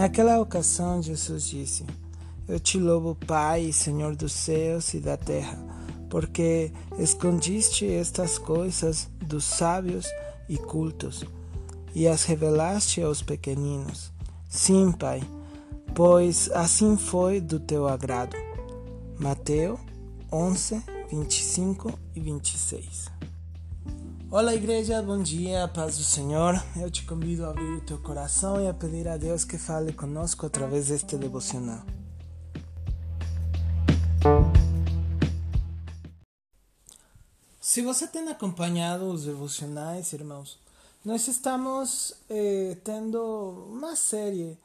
Naquela ocasião, Jesus disse: Eu te louvo, Pai, Senhor dos céus e da terra, porque escondiste estas coisas dos sábios e cultos e as revelaste aos pequeninos. Sim, Pai, pois assim foi do teu agrado. Mateus 11, 25 e 26. Olá, igreja, bom dia, paz do Senhor. Eu te convido a abrir o teu coração e a pedir a Deus que fale conosco através deste devocional. Se você tem acompanhado os devocionais, irmãos, nós estamos eh, tendo uma série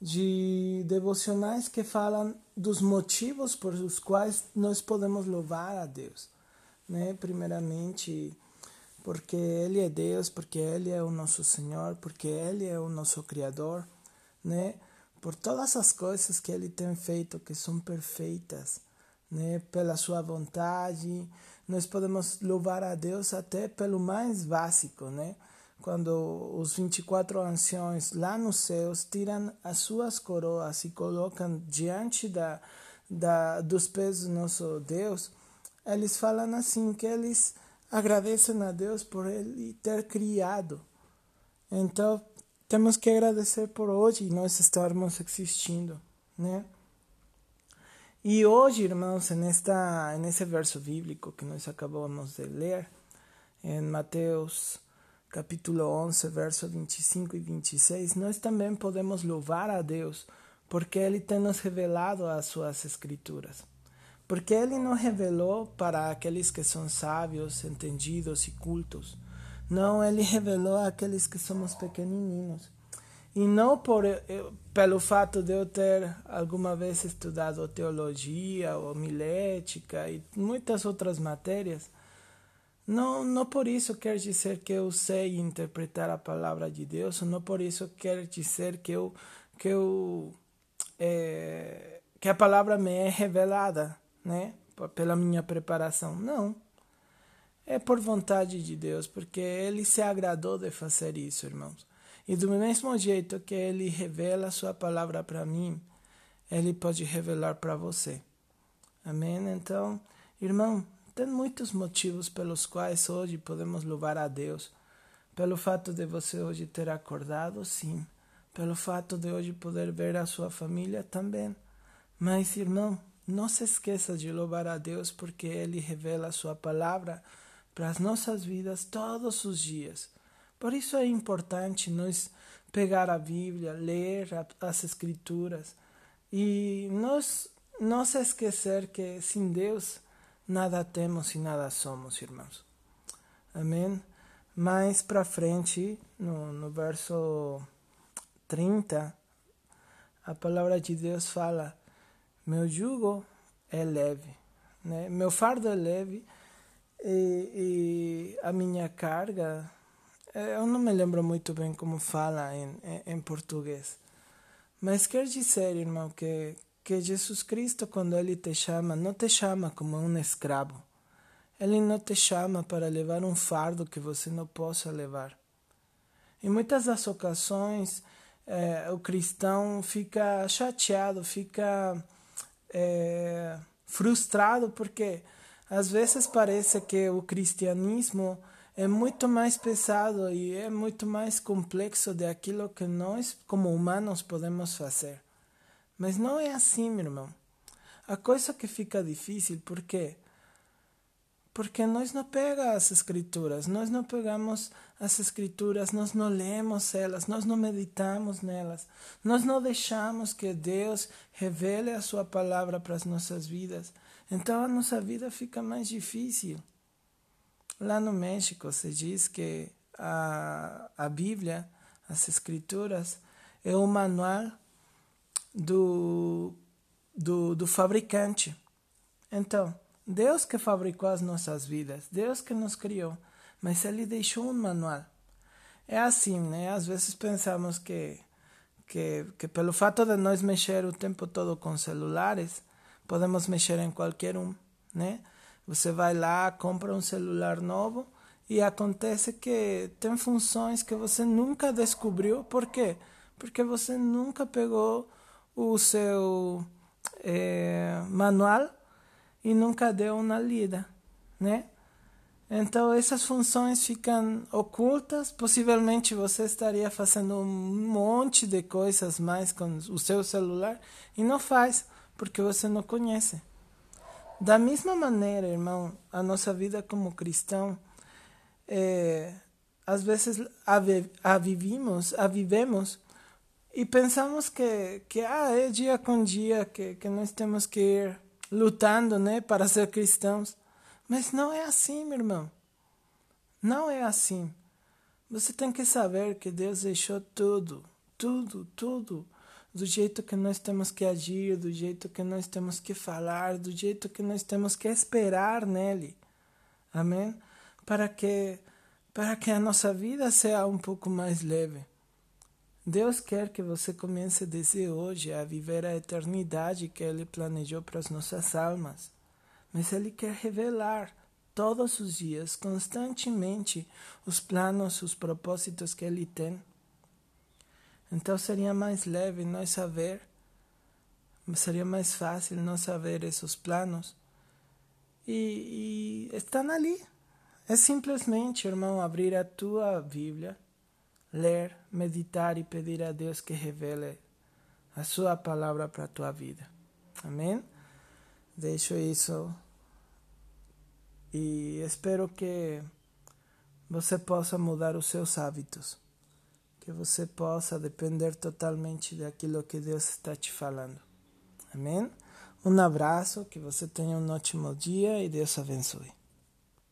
de devocionais que falam dos motivos por os quais nós podemos louvar a Deus, né? Primeiramente, porque Ele é Deus, porque Ele é o nosso Senhor, porque Ele é o nosso Criador, né? Por todas as coisas que Ele tem feito que são perfeitas, né? Pela Sua vontade, nós podemos louvar a Deus até pelo mais básico, né? Quando os 24 anciões lá nos céus tiram as suas coroas e colocam diante da, da, dos pés do nosso Deus, eles falam assim que eles agradecem a Deus por Ele ter criado. Então, temos que agradecer por hoje nós estarmos existindo, né? E hoje, irmãos, nesta, nesse verso bíblico que nós acabamos de ler, em Mateus capítulo 11, verso 25 e 26, nós também podemos louvar a Deus porque Ele tem nos revelado as suas escrituras. Porque Ele nos revelou para aqueles que são sábios, entendidos e cultos. Não, Ele revelou àqueles que somos pequenininhos. E não por, eh, pelo fato de eu ter alguma vez estudado teologia, homilética e muitas outras matérias, não, não por isso quer dizer que eu sei interpretar a palavra de Deus, não por isso quer dizer que eu, que eu é, que a palavra me é revelada, né, pela minha preparação. Não. É por vontade de Deus, porque ele se agradou de fazer isso, irmãos. E do mesmo jeito que ele revela sua palavra para mim, ele pode revelar para você. Amém? Então, irmão, tem muitos motivos pelos quais hoje podemos louvar a Deus. Pelo fato de você hoje ter acordado, sim. Pelo fato de hoje poder ver a sua família também. Mas, irmão, não se esqueça de louvar a Deus porque Ele revela a sua palavra para as nossas vidas todos os dias. Por isso é importante nós pegar a Bíblia, ler as Escrituras e nós não se esquecer que sem Deus nada temos e nada somos, irmãos. Amém? Mais para frente, no, no verso 30, a palavra de Deus fala: Meu jugo é leve, né? meu fardo é leve e, e a minha carga é, eu não me lembro muito bem como fala em, em, português. Mas quer dizer, irmão, que, que Jesus Cristo, quando Ele te chama, não te chama como um escravo. Ele não te chama para levar um fardo que você não possa levar. Em muitas das ocasiões, é, o cristão fica chateado, fica é, frustrado, porque às vezes parece que o cristianismo é muito mais pesado e é muito mais complexo de aquilo que nós, como humanos, podemos fazer. Mas não é assim, meu irmão. A coisa que fica difícil, por quê? Porque nós não pegamos as escrituras, nós não pegamos as escrituras, nós não lemos elas, nós não meditamos nelas, nós não deixamos que Deus revele a sua palavra para as nossas vidas. Então a nossa vida fica mais difícil. Lá no México se diz que a, a Bíblia, as Escrituras, é o manual do, do, do fabricante. Então, Deus que fabricou as nossas vidas, Deus que nos criou, mas Ele deixou um manual. É assim, né? Às vezes pensamos que, que, que pelo fato de nós mexer o tempo todo com celulares, podemos mexer em qualquer um, né? Você vai lá, compra um celular novo e acontece que tem funções que você nunca descobriu. Por quê? Porque você nunca pegou o seu é, manual e nunca deu uma lida, né? Então essas funções ficam ocultas. Possivelmente você estaria fazendo um monte de coisas mais com o seu celular e não faz porque você não conhece. Da mesma maneira, irmão, a nossa vida como cristão, é, às vezes a, a vivimos, a vivemos e pensamos que, que ah, é dia com dia que, que nós temos que ir lutando né, para ser cristãos. Mas não é assim, meu irmão. Não é assim. Você tem que saber que Deus deixou tudo, tudo, tudo do jeito que nós temos que agir, do jeito que nós temos que falar, do jeito que nós temos que esperar nele. Amém? Para que para que a nossa vida seja um pouco mais leve. Deus quer que você comece desde hoje a viver a eternidade que ele planejou para as nossas almas. Mas ele quer revelar todos os dias, constantemente, os planos, os propósitos que ele tem então seria mais leve nós saber, seria mais fácil nós saber esses planos. E, e estão ali. É simplesmente, irmão, abrir a tua Bíblia, ler, meditar e pedir a Deus que revele a sua palavra para a tua vida. Amém? Deixo isso e espero que você possa mudar os seus hábitos que você possa depender totalmente daquilo que Deus está te falando. Amém? Um abraço, que você tenha um ótimo dia e Deus abençoe.